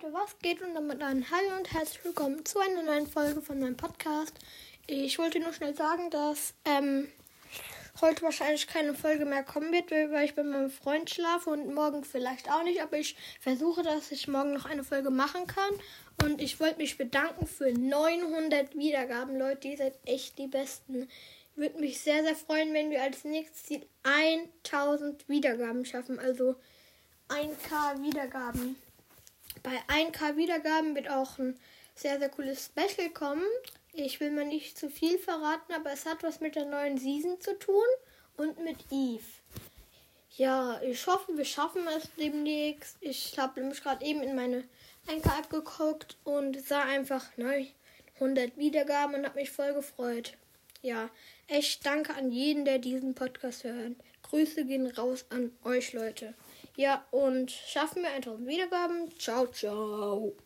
Leute, was geht? Und damit ein Hallo und herzlich willkommen zu einer neuen Folge von meinem Podcast. Ich wollte nur schnell sagen, dass ähm, heute wahrscheinlich keine Folge mehr kommen wird, weil ich bei meinem Freund schlafe und morgen vielleicht auch nicht. Aber ich versuche, dass ich morgen noch eine Folge machen kann. Und ich wollte mich bedanken für 900 Wiedergaben, Leute. Ihr seid echt die Besten. Würde mich sehr, sehr freuen, wenn wir als nächstes Ziel 1000 Wiedergaben schaffen. Also 1K Wiedergaben. Bei 1K Wiedergaben wird auch ein sehr, sehr cooles Special kommen. Ich will mal nicht zu viel verraten, aber es hat was mit der neuen Season zu tun und mit Eve. Ja, ich hoffe, wir schaffen es demnächst. Ich habe nämlich gerade eben in meine 1K-App geguckt und sah einfach 900 Wiedergaben und habe mich voll gefreut. Ja, echt danke an jeden, der diesen Podcast hört. Grüße gehen raus an euch, Leute. Ja, und schaffen wir 1000 Wiedergaben. Ciao, ciao.